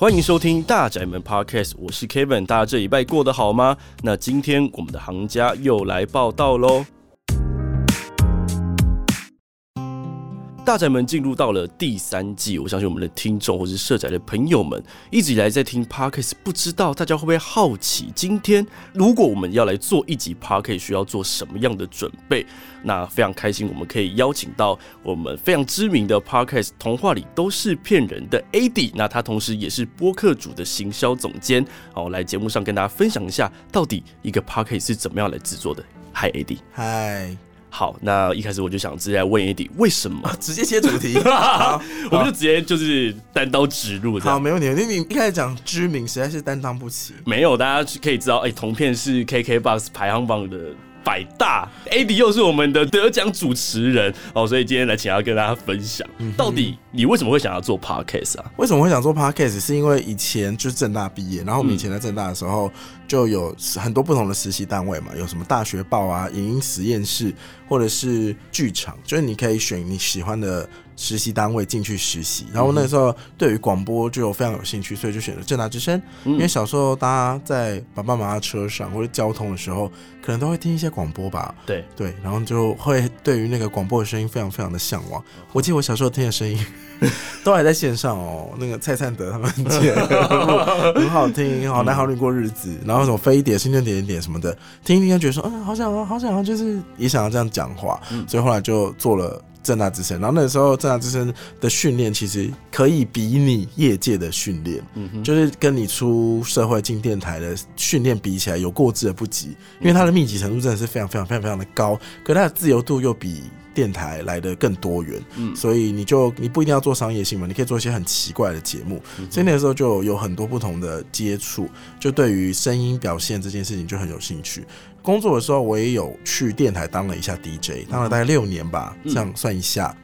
欢迎收听大宅门 Podcast，我是 Kevin，大家这礼拜过得好吗？那今天我们的行家又来报道喽。大宅门进入到了第三季，我相信我们的听众或是社宅的朋友们一直以来在听 Podcast，不知道大家会不会好奇，今天如果我们要来做一集 Podcast，需要做什么样的准备？那非常开心，我们可以邀请到我们非常知名的 Podcast 童话里都是骗人的 AD，那他同时也是播客主的行销总监，好，来节目上跟大家分享一下，到底一个 Podcast 是怎么样来制作的。Hi AD，嗨。好，那一开始我就想直接来问 AD，为什么？啊、直接切主题，我们就直接就是单刀直入。好，没问题。因为你一开始讲知名，实在是担当不起。没有，大家可以知道，哎、欸，同片是 KKBOX 排行榜的。百大 AD 又是我们的得奖主持人哦，所以今天来请他跟大家分享，到底你为什么会想要做 Podcast 啊？为什么会想做 Podcast？是因为以前就是正大毕业，然后我们以前在正大的时候就有很多不同的实习单位嘛，有什么大学报啊、影音实验室，或者是剧场，就是你可以选你喜欢的。实习单位进去实习，然后那时候对于广播就非常有兴趣，所以就选择正大之声。因为小时候大家在爸爸妈妈车上或者交通的时候，可能都会听一些广播吧。对对，然后就会对于那个广播的声音非常非常的向往。我记得我小时候听的声音 都还在线上哦，那个蔡灿德他们节目 很好听，好男好女过日子，然后什么飞碟、星星点点点什么的，听一听就觉得说，嗯，好想啊，好想啊，就是也想要这样讲话，所以后来就做了。政大之声，然后那个时候正大之声的训练其实可以比拟业界的训练，嗯哼，就是跟你出社会进电台的训练比起来有过之而不及，因为它的密集程度真的是非常非常非常非常的高，可它的自由度又比电台来的更多元，嗯，所以你就你不一定要做商业新闻，你可以做一些很奇怪的节目，所以那个时候就有很多不同的接触，就对于声音表现这件事情就很有兴趣。工作的时候，我也有去电台当了一下 DJ，当了大概六年吧，这样算一下。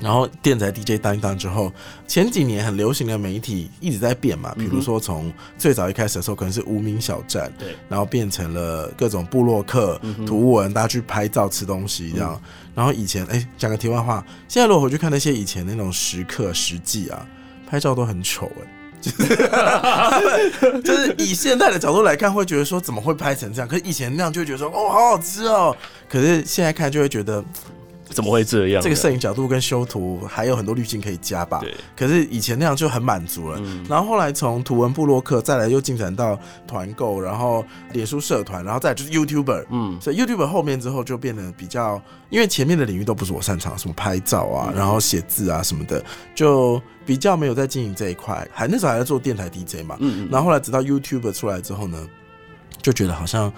然后电台 DJ 当一当之后，前几年很流行的媒体一直在变嘛，比如说从最早一开始的时候可能是无名小站，对，然后变成了各种部落客、图文，大家去拍照、吃东西这样。然后以前，哎，讲个题外话，现在如果回去看那些以前那种时刻、实际啊，拍照都很丑哎。就是以现在的角度来看，会觉得说怎么会拍成这样？可是以前那样就会觉得说哦，好好吃哦。可是现在看就会觉得。怎么会这样？这个摄影角度跟修图还有很多滤镜可以加吧？对。可是以前那样就很满足了。嗯。然后后来从图文部落客，再来又进展到团购，然后脸书社团，然后再来就是 YouTuber。嗯。所以 YouTuber 后面之后就变得比较，因为前面的领域都不是我擅长，什么拍照啊，然后写字啊什么的，就比较没有在经营这一块。还那时候还在做电台 DJ 嘛。嗯嗯。然后后来直到 YouTuber 出来之后呢，就觉得好像。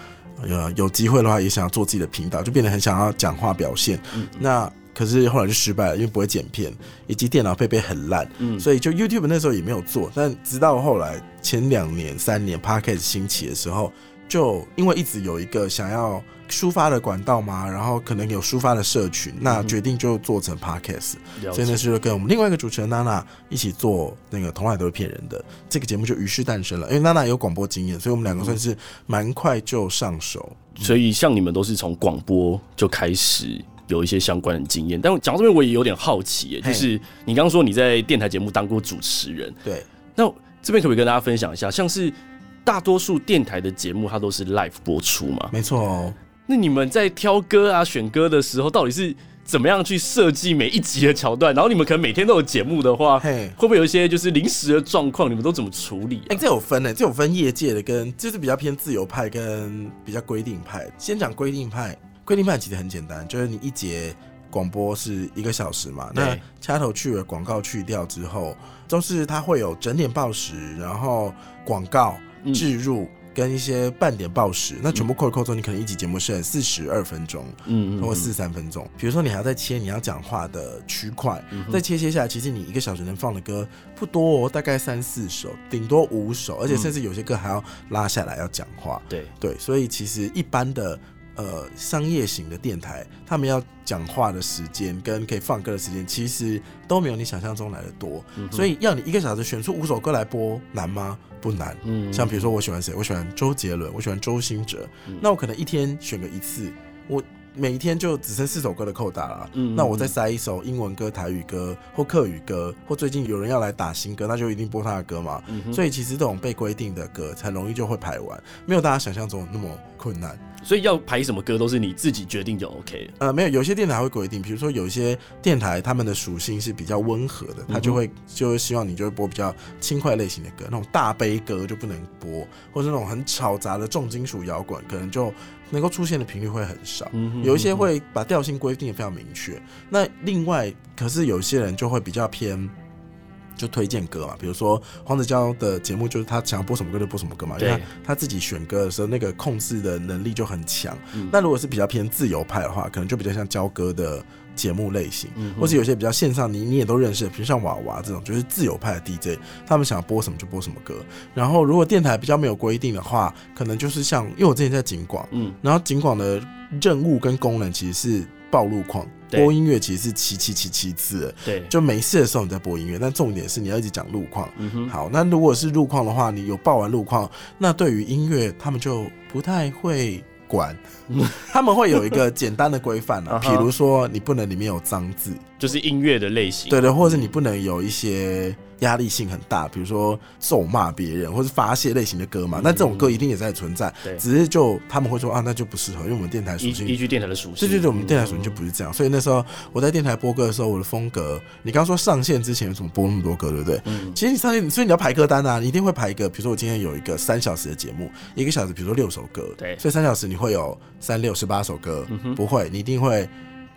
有有机会的话，也想要做自己的频道，就变得很想要讲话表现。嗯、那可是后来就失败了，因为不会剪片，以及电脑配备很烂。嗯，所以就 YouTube 那时候也没有做。但直到后来前两年、三年 Podcast 兴起的时候，就因为一直有一个想要。抒发的管道嘛，然后可能有抒发的社群，那决定就做成 podcast，嗯。所以那是跟我们另外一个主持人娜娜一起做那个童话都是骗人的这个节目就于是诞生了。因为娜娜有广播经验，所以我们两个算是蛮快就上手。嗯、所以像你们都是从广播就开始有一些相关的经验。但讲到这边我也有点好奇耶，就是你刚刚说你在电台节目当过主持人，对，那这边可不可以跟大家分享一下？像是大多数电台的节目它都是 live 播出嘛？没错哦。那你们在挑歌啊、选歌的时候，到底是怎么样去设计每一集的桥段？然后你们可能每天都有节目的话，会不会有一些就是临时的状况？你们都怎么处理？啊？哎、欸，这有分呢，这有分业界的跟就是比较偏自由派跟比较规定派。先讲规定派，规定派其实很简单，就是你一节广播是一个小时嘛，那掐头去尾广告去掉之后，都是它会有整点报时，然后广告置入。嗯跟一些半点报时，那全部扣一扣之后，你可能一集节目是四十二分钟，嗯，或四十三分钟。比如说你还要再切你要讲话的区块，再切切下来，其实你一个小时能放的歌不多哦，大概三四首，顶多五首，而且甚至有些歌还要拉下来要讲话。对对，所以其实一般的。呃，商业型的电台，他们要讲话的时间跟可以放歌的时间，其实都没有你想象中来的多。嗯、所以要你一个小时选出五首歌来播，难吗？不难。嗯，像比如说我喜欢谁，我喜欢周杰伦，我喜欢周兴哲，嗯，那我可能一天选个一次，我每一天就只剩四首歌的扣打了，嗯，那我再塞一首英文歌、台语歌或客语歌，或最近有人要来打新歌，那就一定播他的歌嘛。嗯、所以其实这种被规定的歌很容易就会排完，没有大家想象中那么困难。所以要排什么歌都是你自己决定就 OK。呃，没有，有些电台会规定，比如说有一些电台他们的属性是比较温和的，他就会就会希望你就会播比较轻快类型的歌，那种大悲歌就不能播，或者那种很吵杂的重金属摇滚，可能就能够出现的频率会很少。有一些会把调性规定的非常明确。那另外，可是有些人就会比较偏。就推荐歌嘛，比如说黄子佼的节目，就是他想要播什么歌就播什么歌嘛，因为他他自己选歌的时候，那个控制的能力就很强。那如果是比较偏自由派的话，可能就比较像交歌的节目类型，或是有些比较线上，你你也都认识，比如像娃娃这种，就是自由派的 DJ，他们想要播什么就播什么歌。然后如果电台比较没有规定的话，可能就是像，因为我之前在景广，嗯，然后景广的任务跟功能其实是报路况。播音乐其实是七七七七次，对，就没事的时候你在播音乐，但重点是你要一直讲路况。嗯哼，好，那如果是路况的话，你有报完路况，那对于音乐他们就不太会管，他们会有一个简单的规范啊，比如说你不能里面有脏字，就是音乐的类型，对对，或者是你不能有一些。压力性很大，比如说咒骂别人或是发泄类型的歌嘛，那、嗯、这种歌一定也在存在，对。只是就他们会说啊，那就不适合，因为我们电台属性依据电台的属性，对对对，我们电台属性就不是这样，所以那时候我在电台播歌的时候，我的风格，你刚刚说上线之前怎么播那么多歌，对不对？嗯，其实你上线，所以你要排歌单啊，你一定会排一个，比如说我今天有一个三小时的节目，一个小时，比如说六首歌，对，所以三小时你会有三六十八首歌，不会，你一定会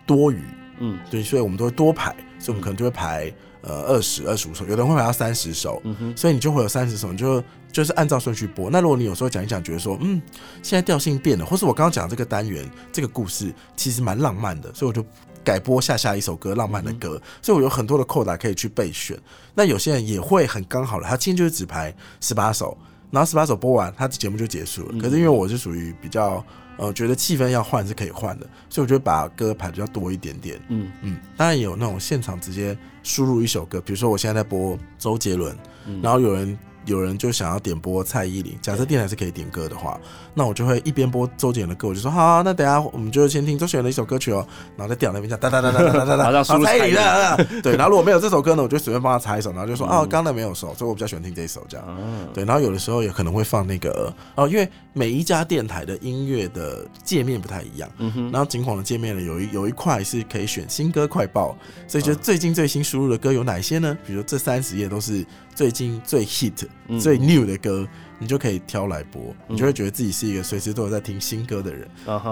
多余，嗯，对，所以我们都会多排，所以我们可能就会排。呃，二十二十五首，有的人会排到三十首，嗯、哼所以你就会有三十首，你就就是按照顺序播。那如果你有时候讲一讲，觉得说，嗯，现在调性变了，或是我刚刚讲这个单元这个故事其实蛮浪漫的，所以我就改播下下一首歌，浪漫的歌。嗯、所以我有很多的扣打可以去备选。那有些人也会很刚好了，他今天就是只排十八首，然后十八首播完，他的节目就结束了。可是因为我是属于比较。呃，觉得气氛要换是可以换的，所以我觉得把歌排比较多一点点。嗯嗯，当然也有那种现场直接输入一首歌，比如说我现在在播周杰伦，嗯、然后有人。有人就想要点播蔡依林，假设电台是可以点歌的话，那我就会一边播周杰伦的歌，我就说好、啊，那等下我们就先听周杰伦的一首歌曲哦，然后在电脑那边讲哒哒哒哒哒哒哒，好像蔡依林的，对，然后如果没有这首歌呢，我就随便帮他插一首，然后就说哦，刚才没有首，所以我比较喜欢听这一首这样，对，然后有的时候也可能会放那个哦，因为每一家电台的音乐的界面不太一样，然后警广的界面呢有一有一块是可以选新歌快报，所以就最近最新输入的歌有哪些呢？比如说这三十页都是。最近最 hit、最 new 的歌，你就可以挑来播，你就会觉得自己是一个随时都有在听新歌的人。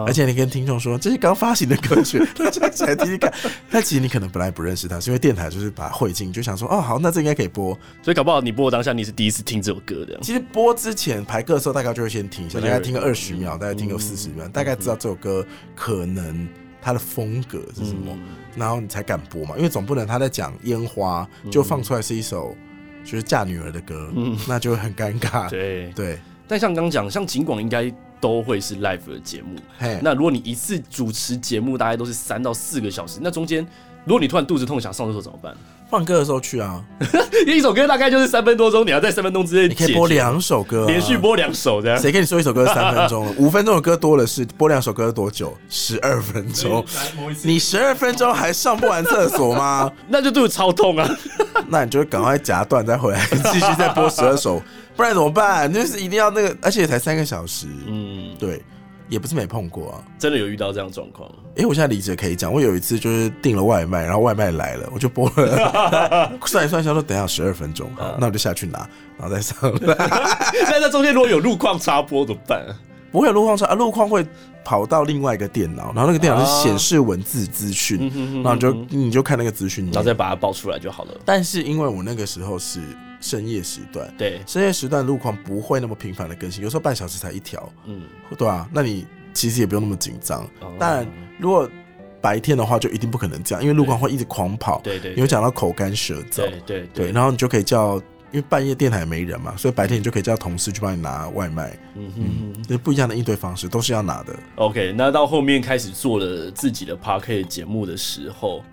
而且你跟听众说这是刚发行的歌曲，大家起来听听看。但其实你可能本来不认识他，是因为电台就是把它汇进，就想说哦好，那这应该可以播。所以搞不好你播当下你是第一次听这首歌的。其实播之前排歌的时候，大概就会先听一下，大概听个二十秒，大概听个四十秒，大概知道这首歌可能它的风格是什么，然后你才敢播嘛。因为总不能他在讲烟花，就放出来是一首。就是嫁女儿的歌，嗯，那就会很尴尬。对对，但像刚讲，像尽管应该都会是 live 的节目。嘿，那如果你一次主持节目，大概都是三到四个小时，那中间如果你突然肚子痛想上厕所怎么办？放歌的时候去啊，一首歌大概就是三分多钟，你要在三分钟之内，你可以播两首歌，啊，连续播两首这样。谁跟你说一首歌是三分钟？五分钟的歌多的是，播两首歌多久？十二分钟。你十二分钟还上不完厕所吗？那就肚子超痛啊！那你就赶快夹断再回来，继续再播十二首，不然怎么办？就是一定要那个，而且才三个小时。嗯，对。也不是没碰过啊，真的有遇到这样状况。哎，我现在理解可以讲，我有一次就是订了外卖，然后外卖来了，我就播了，算一算，想说等下十二分钟，好，那我就下去拿，然后再上来。那在中间如果有路况插播怎么办？不会有路况插，路况会跑到另外一个电脑，然后那个电脑是显示文字资讯，然后你就你就看那个资讯，然后再把它报出来就好了。但是因为我那个时候是。深夜时段，对，深夜时段路况不会那么频繁的更新，有时候半小时才一条，嗯，对啊，那你其实也不用那么紧张。当然，如果白天的话，就一定不可能这样，因为路况会一直狂跑，对对，你会讲到口干舌燥，对对对，然后你就可以叫，因为半夜电台也没人嘛，所以白天你就可以叫同事去帮你拿外卖，嗯嗯，这不一样的应对方式，都是要拿的。OK，那到后面开始做了自己的 Podcast 节目的时候，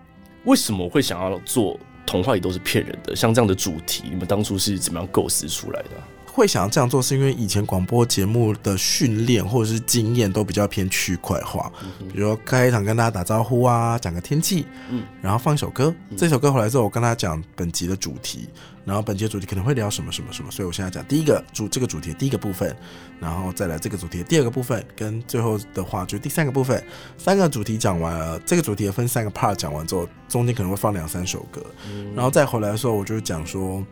为什么会想要做？童话里都是骗人的，像这样的主题，你们当初是怎么样构思出来的？会想要这样做，是因为以前广播节目的训练或者是经验都比较偏区块化，比如说开场跟大家打招呼啊，讲个天气，嗯，然后放一首歌，这首歌回来之后，我跟他讲本集的主题，然后本集的主题可能会聊什么什么什么，所以我现在讲第一个主这个主题的第一个部分，然后再来这个主题的第二个部分，跟最后的话就是第三个部分，三个主题讲完了，这个主题也分三个 part 讲完之后，中间可能会放两三首歌，然后再回来的时候，我就讲说。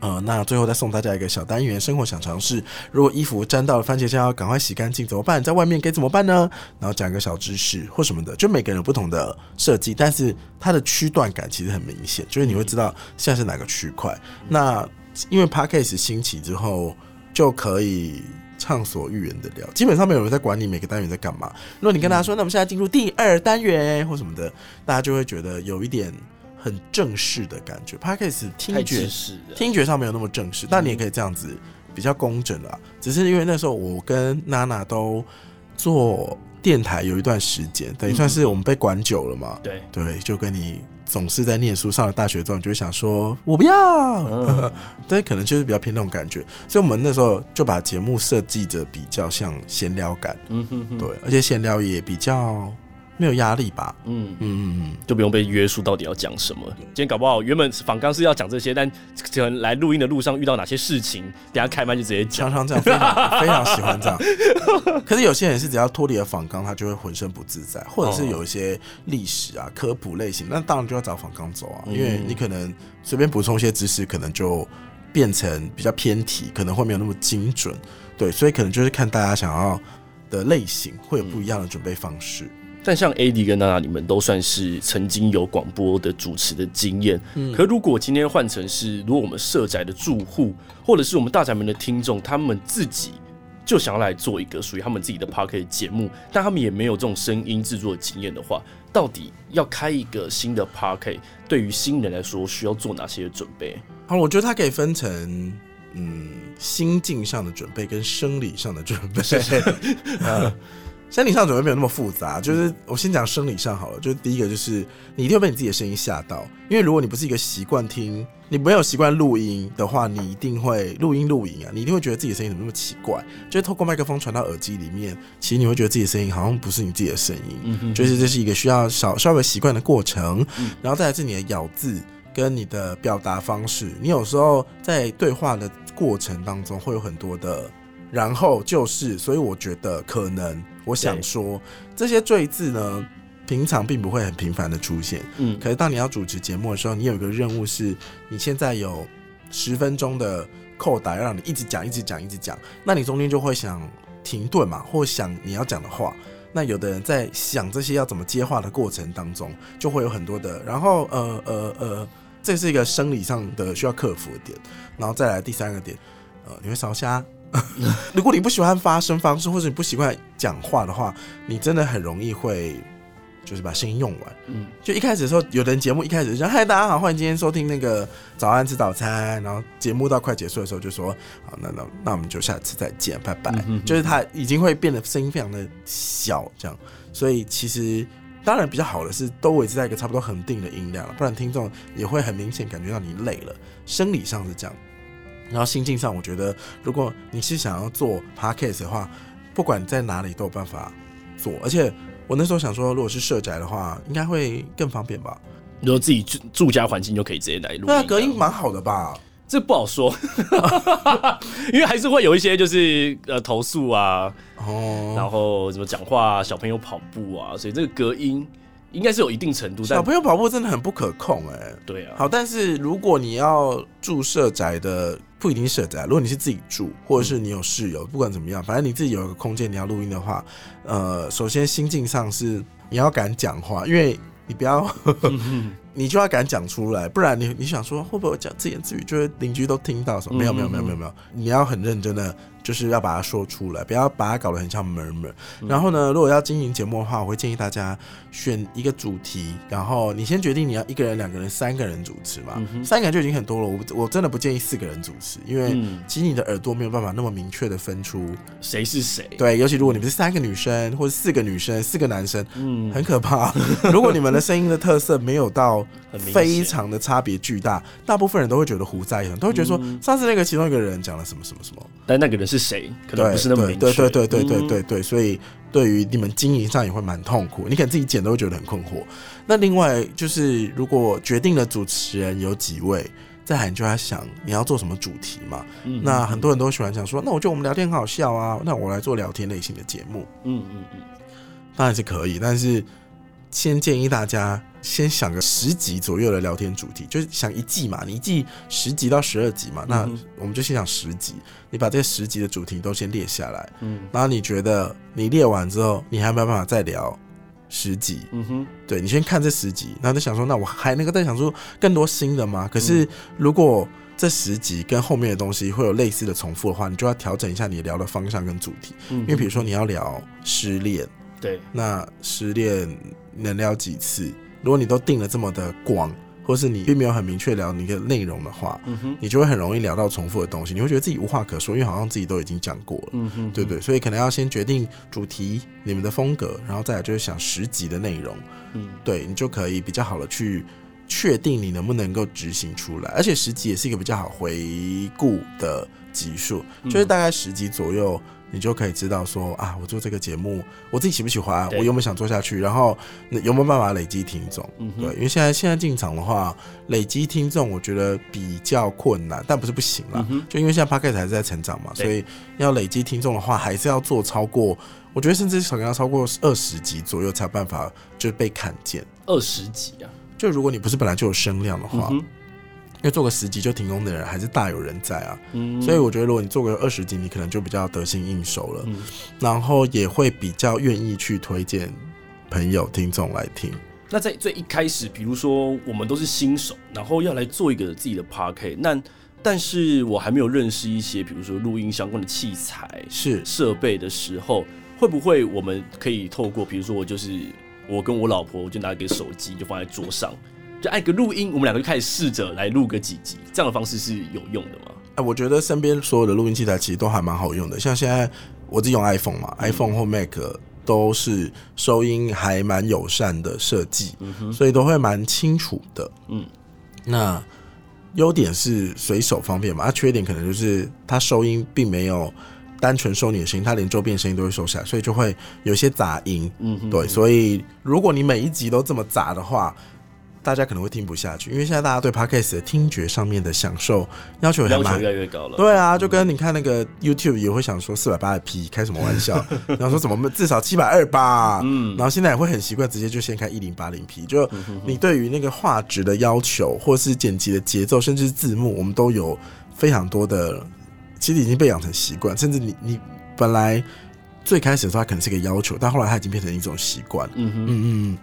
呃，那最后再送大家一个小单元，生活小常识。如果衣服沾到了番茄酱，要赶快洗干净，怎么办？在外面该怎么办呢？然后讲一个小知识或什么的，就每个人有不同的设计，但是它的区段感其实很明显，就是你会知道现在是哪个区块。那因为 Podcast 兴起之后，就可以畅所欲言的聊，基本上没有人在管你每个单元在干嘛。如果你跟大家说，那我们现在进入第二单元或什么的，大家就会觉得有一点。很正式的感觉，Podcast 听觉听觉上没有那么正式，但你也可以这样子比较工整啦。只是因为那时候我跟娜娜都做电台有一段时间，等于算是我们被管久了嘛。对对，就跟你总是在念书，上了大学之后，你就会想说我不要，对，可能就是比较偏那种感觉。所以我们那时候就把节目设计的比较像闲聊感，嗯哼哼，对，而且闲聊也比较。没有压力吧？嗯嗯嗯，就不用被约束到底要讲什么。今天搞不好原本访纲是要讲这些，但 可能来录音的路上遇到哪些事情，等下开麦就直接讲。常常这样，非常非常喜欢这样。可是有些人是只要脱离了访纲，他就会浑身不自在，或者是有一些历史啊、科普类型，那当然就要找访纲走啊，因为你可能随便补充一些知识，可能就变成比较偏题，可能会没有那么精准。对，所以可能就是看大家想要的类型，会有不一样的准备方式。但像 AD 跟娜娜，你们都算是曾经有广播的主持的经验。嗯，可如果今天换成是，如果我们社宅的住户，或者是我们大宅门的听众，他们自己就想要来做一个属于他们自己的 Podcast 节目，但他们也没有这种声音制作的经验的话，到底要开一个新的 Podcast，对于新人来说需要做哪些准备？好，我觉得它可以分成，嗯，心境上的准备跟生理上的准备。嗯 生理上准备没有那么复杂，就是我先讲生理上好了。就是第一个，就是你一定会被你自己的声音吓到，因为如果你不是一个习惯听，你没有习惯录音的话，你一定会录音录影啊，你一定会觉得自己的声音怎么那么奇怪。就是透过麦克风传到耳机里面，其实你会觉得自己的声音好像不是你自己的声音。嗯哼，就是这是一个需要稍稍微习惯的过程。然后再来是你的咬字跟你的表达方式，你有时候在对话的过程当中会有很多的。然后就是，所以我觉得可能，我想说，这些赘字呢，平常并不会很频繁的出现。嗯，可是当你要主持节目的时候，你有一个任务是，你现在有十分钟的扣打，要让你一直讲，一直讲，一直讲。那你中间就会想停顿嘛，或想你要讲的话。那有的人在想这些要怎么接话的过程当中，就会有很多的。然后，呃呃呃，这是一个生理上的需要克服的点。然后再来第三个点，呃，你会烧瞎。如果你不喜欢发声方式，或者你不习惯讲话的话，你真的很容易会就是把声音用完。嗯，就一开始的时候，有的人节目一开始就说：“嗨，大家好，欢迎今天收听那个早安吃早餐。”然后节目到快结束的时候就说：“好，那那那我们就下次再见，拜拜。”就是他已经会变得声音非常的小，这样。所以其实当然比较好的是都维持在一个差不多恒定的音量，不然听众也会很明显感觉到你累了，生理上是这样。然后心境上，我觉得如果你是想要做 podcast 的话，不管在哪里都有办法做。而且我那时候想说，如果是社宅的话，应该会更方便吧？如果自己住住家环境就可以直接来录。那隔音蛮好的吧？这不好说，因为还是会有一些就是呃投诉啊，哦，然后怎么讲话啊，小朋友跑步啊，所以这个隔音。应该是有一定程度，小朋友跑步真的很不可控哎、欸。对啊，好，但是如果你要住社宅的，不一定社宅。如果你是自己住，或者是你有室友，不管怎么样，反正你自己有一个空间，你要录音的话，呃，首先心境上是你要敢讲话，因为你不要，你就要敢讲出来，不然你你想说会不会我讲自言自语，就是邻居都听到什么？没有没有没有没有没有，你要很认真的。就是要把它说出来，不要把它搞得很像 murmur。然后呢，如果要经营节目的话，我会建议大家选一个主题，然后你先决定你要一个人、两个人、三个人主持嘛。三个人就已经很多了，我我真的不建议四个人主持，因为其实你的耳朵没有办法那么明确的分出谁是谁。对，尤其如果你们是三个女生或者四个女生、四个男生，嗯，很可怕。如果你们的声音的特色没有到非常的差别巨大，大部分人都会觉得胡在很，都会觉得说上次那个其中一个人讲了什么什么什么，但那个人是谁，可能不是那么明确。对对对对对对对，所以对于你们经营上也会蛮痛苦，你可能自己剪都会觉得很困惑。那另外就是，如果决定了主持人有几位，再来你就在想你要做什么主题嘛。那很多人都喜欢讲说，那我觉得我们聊天很好笑啊，那我来做聊天类型的节目。嗯嗯嗯，当然是可以，但是。先建议大家先想个十集左右的聊天主题，就是想一季嘛，你一季十集到十二集嘛，那我们就先想十集，你把这十集的主题都先列下来，嗯，然后你觉得你列完之后，你还没有办法再聊十集，嗯哼，对，你先看这十集，然后就想说，那我还能够再想出更多新的吗？可是如果这十集跟后面的东西会有类似的重复的话，你就要调整一下你聊的方向跟主题，因为比如说你要聊失恋。对，那失恋能聊几次？如果你都定了这么的广，或是你并没有很明确聊你的内容的话，嗯哼，你就会很容易聊到重复的东西，你会觉得自己无话可说，因为好像自己都已经讲过了，嗯哼，对不对？所以可能要先决定主题、你们的风格，然后再来就是想十集的内容，嗯，对，你就可以比较好的去确定你能不能够执行出来，而且十集也是一个比较好回顾的集数，就是大概十集左右。你就可以知道说啊，我做这个节目，我自己喜不喜欢，我有没有想做下去，然后有没有办法累积听众？嗯，对，因为现在现在进场的话，累积听众我觉得比较困难，但不是不行啦。就因为现在 Podcast 还是在成长嘛，所以要累积听众的话，还是要做超过，我觉得甚至可能要超过二十集左右才有办法就被看见。二十集啊，就如果你不是本来就有声量的话。因为做个十级就停工的人还是大有人在啊，嗯，所以我觉得如果你做个二十级，你可能就比较得心应手了，嗯，然后也会比较愿意去推荐朋友听众来听。那在最一开始，比如说我们都是新手，然后要来做一个自己的 Podcast，那但是我还没有认识一些，比如说录音相关的器材是设备的时候，会不会我们可以透过，比如说我就是我跟我老婆，我就拿一个手机就放在桌上。就按个录音，我们两个就开始试着来录个几集，这样的方式是有用的吗？哎，我觉得身边所有的录音器材其实都还蛮好用的，像现在我自己用 iPhone 嘛，嗯，iPhone 或 Mac 都是收音还蛮友善的设计，嗯，所以都会蛮清楚的。嗯，那优点是随手方便嘛，它缺点可能就是它收音并没有单纯收你的声音，它连周边声音都会收下来，所以就会有些杂音。嗯，对，所以如果你每一集都这么杂的话，大家可能会听不下去，因为现在大家对 Podcast 的听觉上面的享受要求还蛮越来越高了。对啊，就跟你看那个 YouTube 也会想说四百八十 P 开什么玩笑，然后说怎么至少七百二吧，嗯，然后现在也会很习惯直接就先开一零八零 P。就你对于那个画质的要求，或是剪辑的节奏，甚至是字幕，我们都有非常多的，其实已经被养成习惯。甚至你你本来最开始的时候它可能是个要求，但后来它已经变成一种习惯。嗯嗯嗯。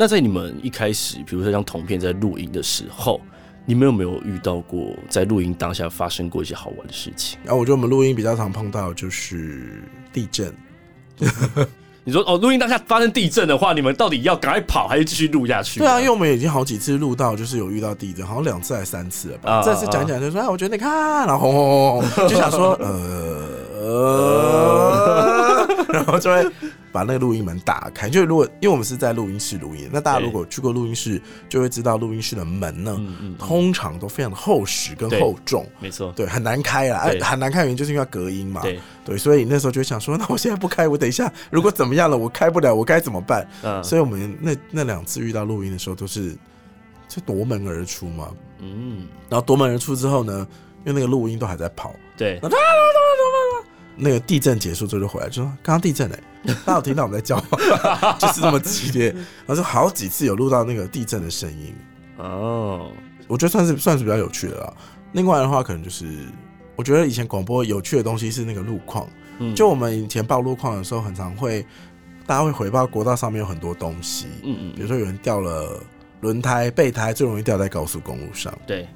那在你们一开始，比如说像铜片在录音的时候，你们有没有遇到过在录音当下发生过一些好玩的事情？然后我觉得我们录音比较常碰到就是地震。你说哦，录音当下发生地震的话，你们到底要赶快跑还是继续录下去？对啊，因为我们已经好几次录到，就是有遇到地震，好像两次还是三次了吧。这次讲讲就说，哎，我觉得你看，然后轰轰轰轰，就想说，呃 呃，然后就会。把那个录音门打开，就如果因为我们是在录音室录音，那大家如果去过录音室，就会知道录音室的门呢，通常都非常的厚实跟厚重，没错，对，很难开啊，很难开原因就是因为要隔音嘛，对，对，所以那时候就会想说，那我现在不开，我等一下如果怎么样了，我开不了，我该怎么办？嗯，所以我们那那两次遇到录音的时候，都是就夺门而出嘛，嗯，然后夺门而出之后呢，因为那个录音都还在跑，对。那个地震结束之后就回来，就说刚刚地震哎、欸，大家有听到我们在叫吗？就是这么激烈，然后就好几次有录到那个地震的声音。哦，我觉得算是算是比较有趣的啦。另外的话，可能就是我觉得以前广播有趣的东西是那个路况，嗯，就我们以前报路况的时候，很常会大家会回报国道上面有很多东西，嗯嗯，比如说有人掉了轮胎、备胎，最容易掉在高速公路上，对。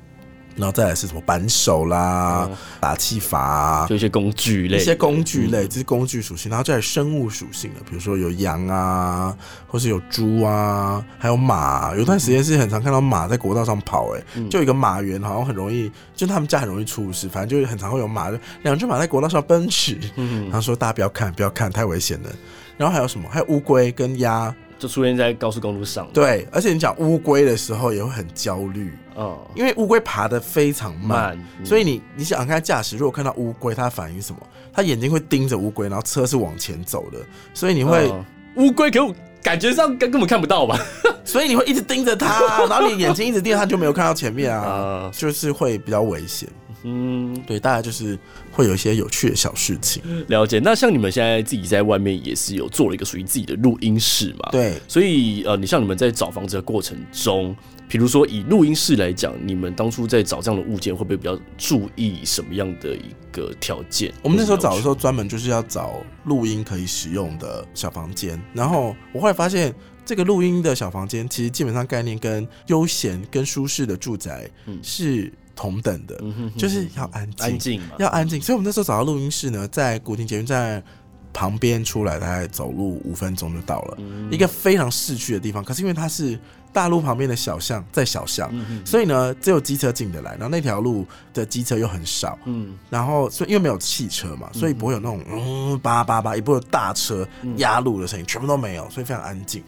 然后再来是什么扳手啦、嗯、打气阀、啊，就一些工具类，一些工具类，这是工具属性。然后再来生物属性的，比如说有羊啊，或是有猪啊，还有马。有段时间是很常看到马在国道上跑、欸，哎，就一个马园，好像很容易，就他们家很容易出事。反正就很常会有马，就两只马在国道上奔驰。然后说大家不要看，不要看，太危险了。然后还有什么？还有乌龟跟鸭。就出现在高速公路上。对，而且你讲乌龟的时候也会很焦虑，嗯，因为乌龟爬得非常慢，慢嗯、所以你你想看驾驶，如果看到乌龟，它反应什么？它眼睛会盯着乌龟，然后车是往前走的，所以你会乌龟给我感觉上根根本看不到吧？所以你会一直盯着它，然后你眼睛一直盯着它，就没有看到前面啊，嗯、就是会比较危险。嗯，对，大概就是会有一些有趣的小事情。了解。那像你们现在自己在外面也是有做了一个属于自己的录音室嘛？对。所以呃，你像你们在找房子的过程中，比如说以录音室来讲，你们当初在找这样的物件，会不会比较注意什么样的一个条件？我们那时候找的时候，专门就是要找录音可以使用的小房间。然后我后来发现，这个录音的小房间，其实基本上概念跟悠闲、跟舒适的住宅是。同等的，就是要安静，安静，要安静。所以，我们那时候找到录音室呢，在古亭捷运站旁边出来，大概走路五分钟就到了，一个非常市区的地方。可是，因为它是大路旁边的小巷，在小巷，所以呢，只有机车进得来。然后那条路的机车又很少，嗯，然后所以因为没有汽车嘛，所以不会有那种嗯叭叭叭，也不会有大车压路的声音，全部都没有，所以非常安静。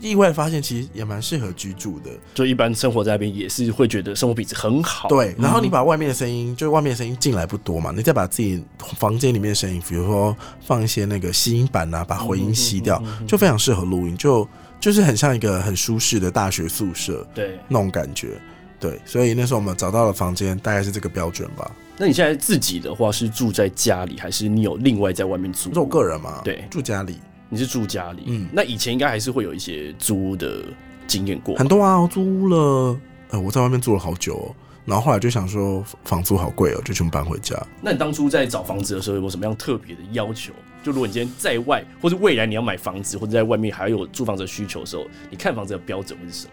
意外发现，其实也蛮适合居住的。就一般生活在那边，也是会觉得生活品质很好。对，然后你把外面的声音，就是外面的声音进来不多嘛，你再把自己房间里面的声音，比如说放一些那个吸音板啊，把回音吸掉，就非常适合录音，就就是很像一个很舒适的大学宿舍，对，那种感觉。对，所以那时候我们找到了房间，大概是这个标准吧。那你现在自己的话是住在家里，还是你有另外在外面住？是我个人嘛？对，住家里。你是住家里，嗯，那以前应该还是会有一些租的经验过，很多啊，我租了，呃，我在外面住了好久哦，然后后来就想说房租好贵哦，就全部搬回家。那你当初在找房子的时候有没有什么样特别的要求？就如果你今天在外，或者未来你要买房子，或者在外面还有租房子的需求的时候，你看房子的标准会是什么？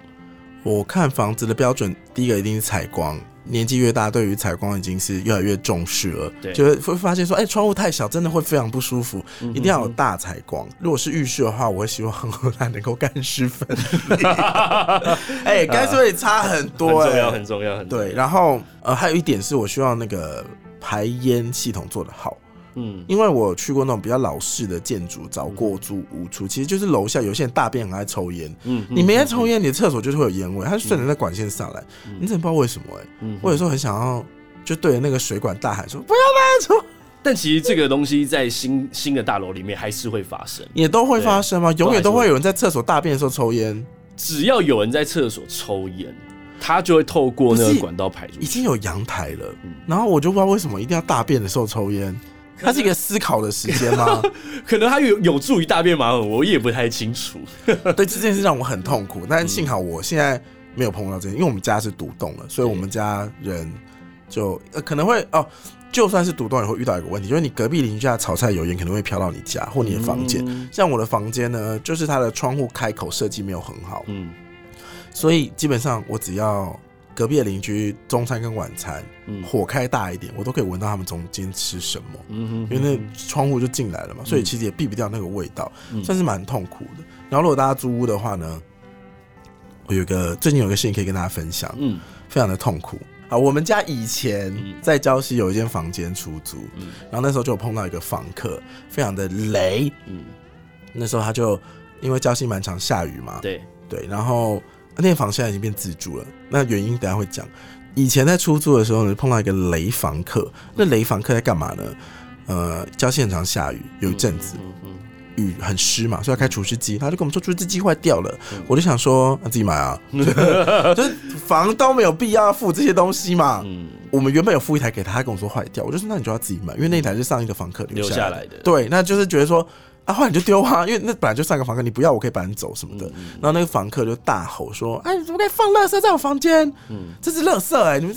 我看房子的标准，第一个一定是采光。年纪越大，对于采光已经是越来越重视了。对，就会会发现说，哎、欸，窗户太小，真的会非常不舒服。一定要有大采光。如果是浴室的话，我会希望它能够干湿分离。哎、欸，干湿会差很多、欸，很重要，很重要，很重要。对，然后呃，还有一点是我希望那个排烟系统做得好。嗯，因为我去过那种比较老式的建筑，找过租屋处，其实就是楼下有些人大便很爱抽烟。嗯，你没在抽烟，你的厕所就是会有烟味，它就顺着那管线上来，你真的不知道为什么哎。嗯，我有时候很想要就对着那个水管大喊说不要再抽。但其实这个东西在新新的大楼里面还是会发生，也都会发生吗？永远都会有人在厕所大便的时候抽烟。只要有人在厕所抽烟，他就会透过那个管道排出去。已经有阳台了，然后我就不知道为什么一定要大便的时候抽烟。它是一个思考的时间吗？可能它有有助于大便马桶，我也不太清楚。对，这件事让我很痛苦，但幸好我现在没有碰到这件，因为我们家是独栋了，所以我们家人就呃可能会哦，就算是独栋也会遇到一个问题，就是你隔壁邻居家炒菜油烟可能会飘到你家或你的房间。嗯、像我的房间呢，就是它的窗户开口设计没有很好，嗯，所以基本上我只要。隔壁的邻居中餐跟晚餐，火开大一点，我都可以闻到他们中间吃什么。嗯哼，因为那窗户就进来了嘛，所以其实也避不掉那个味道，算是蛮痛苦的。然后如果大家租屋的话呢，我有个最近有个事情可以跟大家分享，嗯，非常的痛苦。啊。我们家以前在礁溪有一间房间出租，然后那时候就有碰到一个房客，非常的雷，嗯，那时候他就因为礁溪蛮常下雨嘛，对。对，然后。那间房现在已经变自住了，那原因等下会讲。以前在出租的时候呢，碰到一个雷房客。那雷房客在干嘛呢？呃，礁溪很常下雨，有一阵子雨很湿嘛，所以要开除湿机。他就跟我们说除湿机坏掉了，我就想说那自己买啊，就是房东没有必要付这些东西嘛。我们原本有付一台给他，他跟我说坏掉，我就说那你就要自己买，因为那台是上一个房客留下来的。对，那就是觉得说。啊，后来你就丢啊，因为那本来就上个房客，你不要我可以搬走什么的。嗯、然后那个房客就大吼说：“哎、啊，你怎么可以放垃圾在我房间？嗯，这是垃圾哎、欸，你们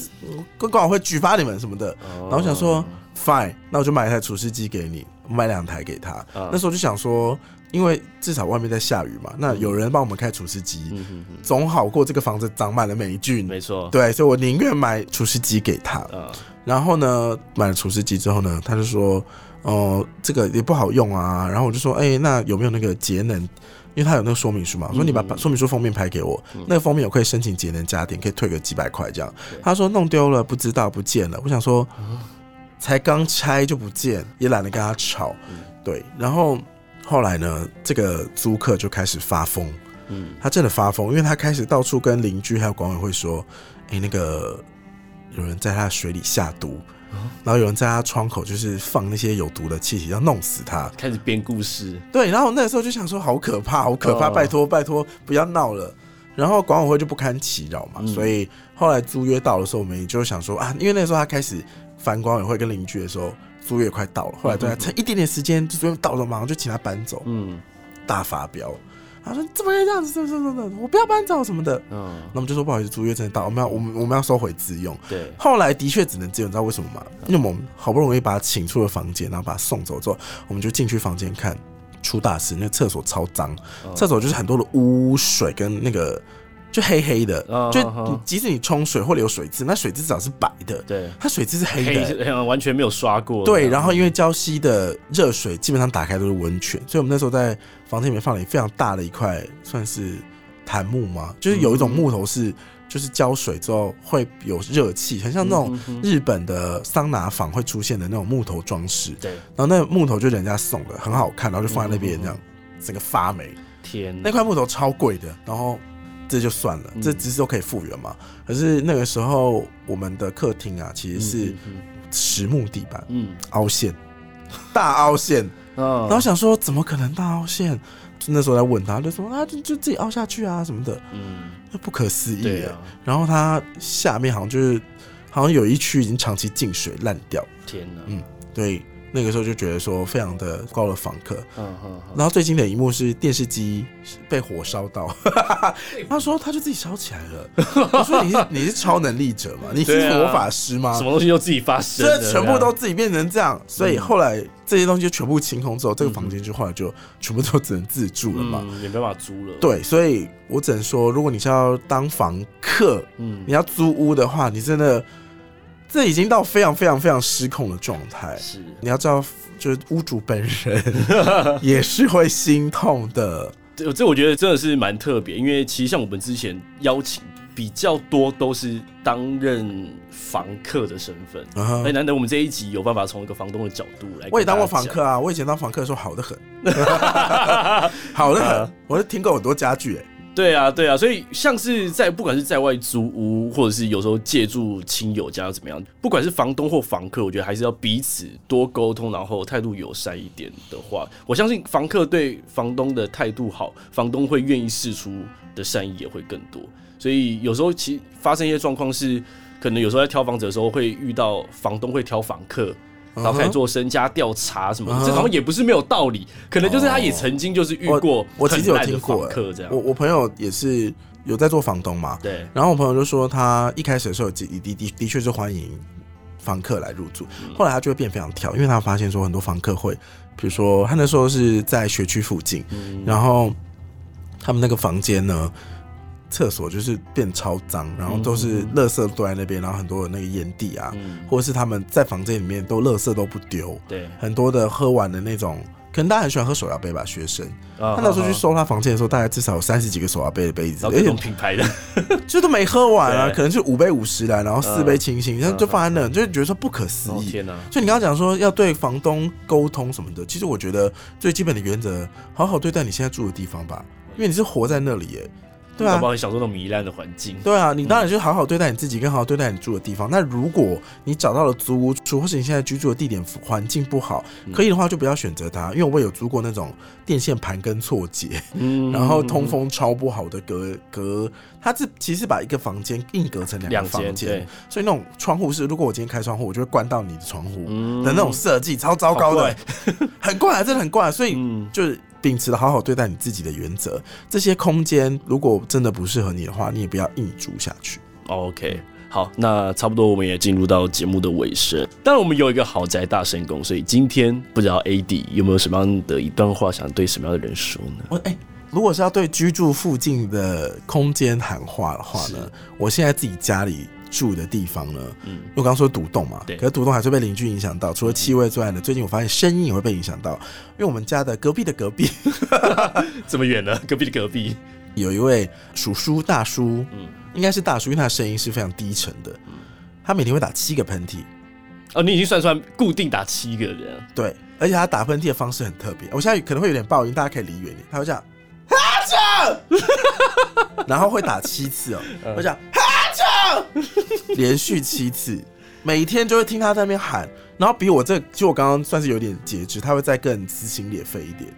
管管委会举发你们什么的。哦”然后我想说，fine，那我就买一台除湿机给你，我买两台给他。哦、那时候就想说，因为至少外面在下雨嘛，那有人帮我们开除湿机，嗯、哼哼总好过这个房子长满了霉菌。没错，对，所以我宁愿买除湿机给他。哦、然后呢，买了除湿机之后呢，他就说。哦、呃，这个也不好用啊。然后我就说，哎、欸，那有没有那个节能？因为他有那个说明书嘛。我说你把说明书封面拍给我，嗯、那个封面我可以申请节能家电，可以退个几百块这样。他说弄丢了，不知道不见了。我想说，才刚拆就不见，也懒得跟他吵。对，然后后来呢，这个租客就开始发疯，嗯，他真的发疯，因为他开始到处跟邻居还有管委会说，哎、欸，那个有人在他的水里下毒。然后有人在他窗口就是放那些有毒的气体，要弄死他。开始编故事。对，然后那个时候就想说，好可怕，好可怕，拜托拜托，不要闹了。然后管委会就不堪其扰嘛，所以后来租约到的时候，我们也就想说啊，因为那时候他开始烦管委会跟邻居的时候，租约快到了。后来对他趁一点点时间，就租约到了，马上就请他搬走。嗯，大发飙。他说：“怎么可以这样子？怎么怎么怎么？我不要搬走什么的。”嗯，那我们就说不好意思，租约真的到，我们要我们我们要收回自用。对，后来的确只能自用，你知道为什么吗？因为我们好不容易把他请出了房间，然后把他送走之后，我们就进去房间看，出大事，那厕所超脏，厕所就是很多的污水跟那个。就黑黑的，就即使你冲水或者有水渍，那水渍至少是白的。对，它水渍是黑的，黑完全没有刷过。对，然后因为礁溪的热水基本上打开都是温泉，所以我们那时候在房间里面放了非常大的一块，算是檀木嘛，就是有一种木头是，就是浇水之后会有热气，很像那种日本的桑拿房会出现的那种木头装饰。对，然后那木头就人家送的，很好看，然后就放在那边这样，整个发霉。天，那块木头超贵的，然后。这就算了，这只是都可以复原嘛。可是那个时候，我们的客厅啊，其实是实木地板，嗯，凹陷，大凹陷。然后想说，怎么可能大凹陷？那时候在问他，就说啊，就就自己凹下去啊什么的，嗯，那不可思议。然后他下面好像就是，好像有一区已经长期进水烂掉。天哪，嗯，对。那个时候就觉得说非常的高的访客，然后最经典的一幕是电视机被火烧到，他说他就自己烧起来了。我说你是你是超能力者吗？你是魔法师吗？什么东西都自己发生，这全部都自己变成这样。所以后来这些东西就全部清空之后，这个房间就后来就全部都只能自住了嘛，也没办法租了。对，所以我只能说，如果你是要当房客，嗯，你要租屋的话，你真的。这已经到非常非常非常失控的状态。是，你要知道，就是屋主本人也是会心痛的。这这我觉得真的是蛮特别，因为其实像我们之前邀请比较多都是担任房客的身份，哎、uh，huh. 难得我们这一集有办法从一个房东的角度来。我也当过房客啊，我以前当房客的时候好得很，好的很，uh huh. 我是听过很多家具哎。对啊，对啊，所以像是在不管是在外租屋，或者是有时候借住亲友家怎么样，不管是房东或房客，我觉得还是要彼此多沟通，然后态度友善一点的话，我相信房客对房东的态度好，房东会愿意释出的善意也会更多。所以有时候其实发生一些状况是，可能有时候在挑房子的时候会遇到房东会挑房客。然后开始做身家调查什么的，这好像也不是没有道理，可能就是他也曾经就是遇过。我其实有听过，这样。我我朋友也是有在做房东嘛，对。然后我朋友就说，他一开始的时候的的的的确是欢迎房客来入住，后来他就会变非常挑，因为他发现说很多房客会，比如说他那时候是在学区附近，然后他们那个房间呢。厕所就是变超脏，然后都是垃圾堆在那边，然后很多的那个烟蒂啊，嗯、或者是他们在房间里面都垃圾都不丢，对，很多的喝完的那种，可能大家很喜欢喝手摇杯吧，学生，他那时候去收他房间的时候，大概至少有三十几个手摇杯的杯子，各种品牌的，就都没喝完啊，可能是五杯五十来，然后四杯清醒，然后就放在那，就觉得说不可思议，天哪！所以你刚刚讲说要对房东沟通什么的，其实我觉得最基本的原则，好好对待你现在住的地方吧，因为你是活在那里耶。对啊，帮你享受那种糜烂的环境。对啊，你当然就好好对待你自己，跟好好对待你住的地方。那如果你找到了租屋处，或是你现在居住的地点环境不好，可以的话就不要选择它。因为我有租过那种电线盘根错节，嗯，然后通风超不好的隔隔，它是其实把一个房间硬隔成两个房间，所以那种窗户是，如果我今天开窗户，我就会关到你的窗户的那种设计，超糟糕的，很怪，啊真的很怪。啊所以就是。秉持了好好对待你自己的原则，这些空间如果真的不适合你的话，你也不要硬住下去。OK，好，那差不多我们也进入到节目的尾声。当然，我们有一个豪宅大神功，所以今天不知道 AD 有没有什么样的一段话想对什么样的人说呢？我哎、欸，如果是要对居住附近的空间喊话的话呢，我现在自己家里。住的地方呢？嗯，我刚刚说独栋嘛，对，可是独栋还是被邻居影响到。除了气味之外呢，最近我发现声音也会被影响到。因为我们家的隔壁的隔壁，这么远呢？隔壁的隔壁有一位叔叔大叔，嗯，应该是大叔，因为他的声音是非常低沉的。嗯，他每天会打七个喷嚏。哦，你已经算算固定打七个人。对，而且他打喷嚏的方式很特别。我现在可能会有点爆音，大家可以离远点。他会这样。哈 然后会打七次哦，我讲哈连续七次，每天就会听他在那边喊，然后比我这就我刚刚算是有点节制，他会再更撕心裂肺一点。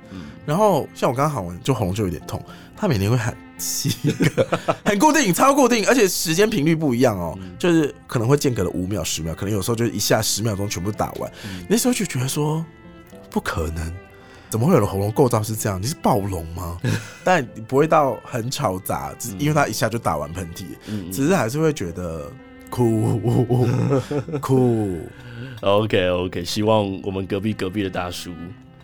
然后像我刚刚喊完，就喉咙就有点痛，他每天会喊七个，很固定，超固定，而且时间频率不一样哦，就是可能会间隔了五秒、十秒，可能有时候就一下十秒钟全部打完，那时候就觉得说不可能。怎么会有的喉咙构造是这样？你是暴龙吗？但你不会到很吵杂，只因为他一下就打完喷嚏，嗯、只是还是会觉得酷酷。OK OK，希望我们隔壁隔壁的大叔。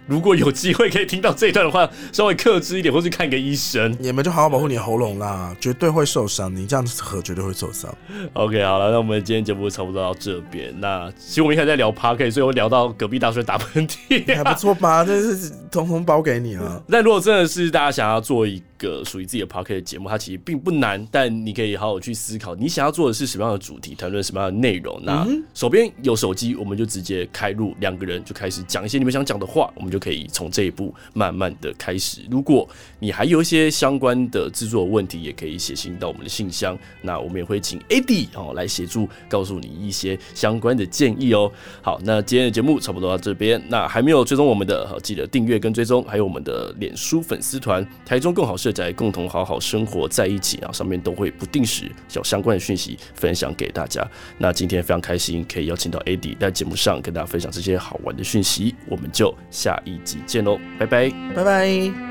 如果有机会可以听到这一段的话，稍微克制一点，或是看个医生。你们就好好保护你的喉咙啦，绝对会受伤。你这样子喝绝对会受伤。OK，好了，那我们今天节目差不多到这边。那其实我们一开始在聊 Podcast，所以我聊到隔壁大叔打喷嚏，还不错吧？这是通通包给你了。但如果真的是大家想要做一个属于自己的 pocket 节目，它其实并不难，但你可以好好去思考，你想要做的是什么样的主题，谈论什么样的内容。那手边有手机，我们就直接开录，两个人就开始讲一些你们想讲的话，我们就。可以从这一步慢慢的开始。如果你还有一些相关的制作问题，也可以写信到我们的信箱。那我们也会请 Eddie 哦来协助，告诉你一些相关的建议哦。好，那今天的节目差不多到这边。那还没有追踪我们的，记得订阅跟追踪，还有我们的脸书粉丝团“台中更好在”，共同好好生活在一起啊。上面都会不定时有相关的讯息分享给大家。那今天非常开心，可以邀请到 AD 在节目上跟大家分享这些好玩的讯息。我们就下。一集见喽，拜拜，拜拜。